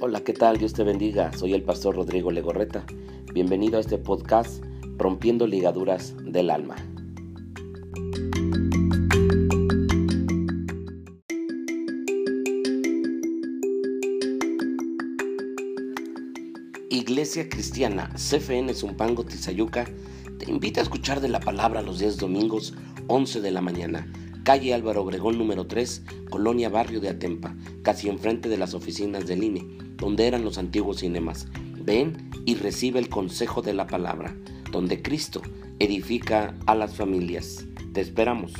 Hola, ¿qué tal? Dios te bendiga. Soy el pastor Rodrigo Legorreta. Bienvenido a este podcast Rompiendo Ligaduras del Alma. Iglesia Cristiana CFN Zumpango Tizayuca te invita a escuchar de la palabra los días domingos 11 de la mañana calle Álvaro Obregón número 3, Colonia Barrio de Atempa, casi enfrente de las oficinas del INE, donde eran los antiguos cinemas. Ven y recibe el consejo de la palabra, donde Cristo edifica a las familias. Te esperamos.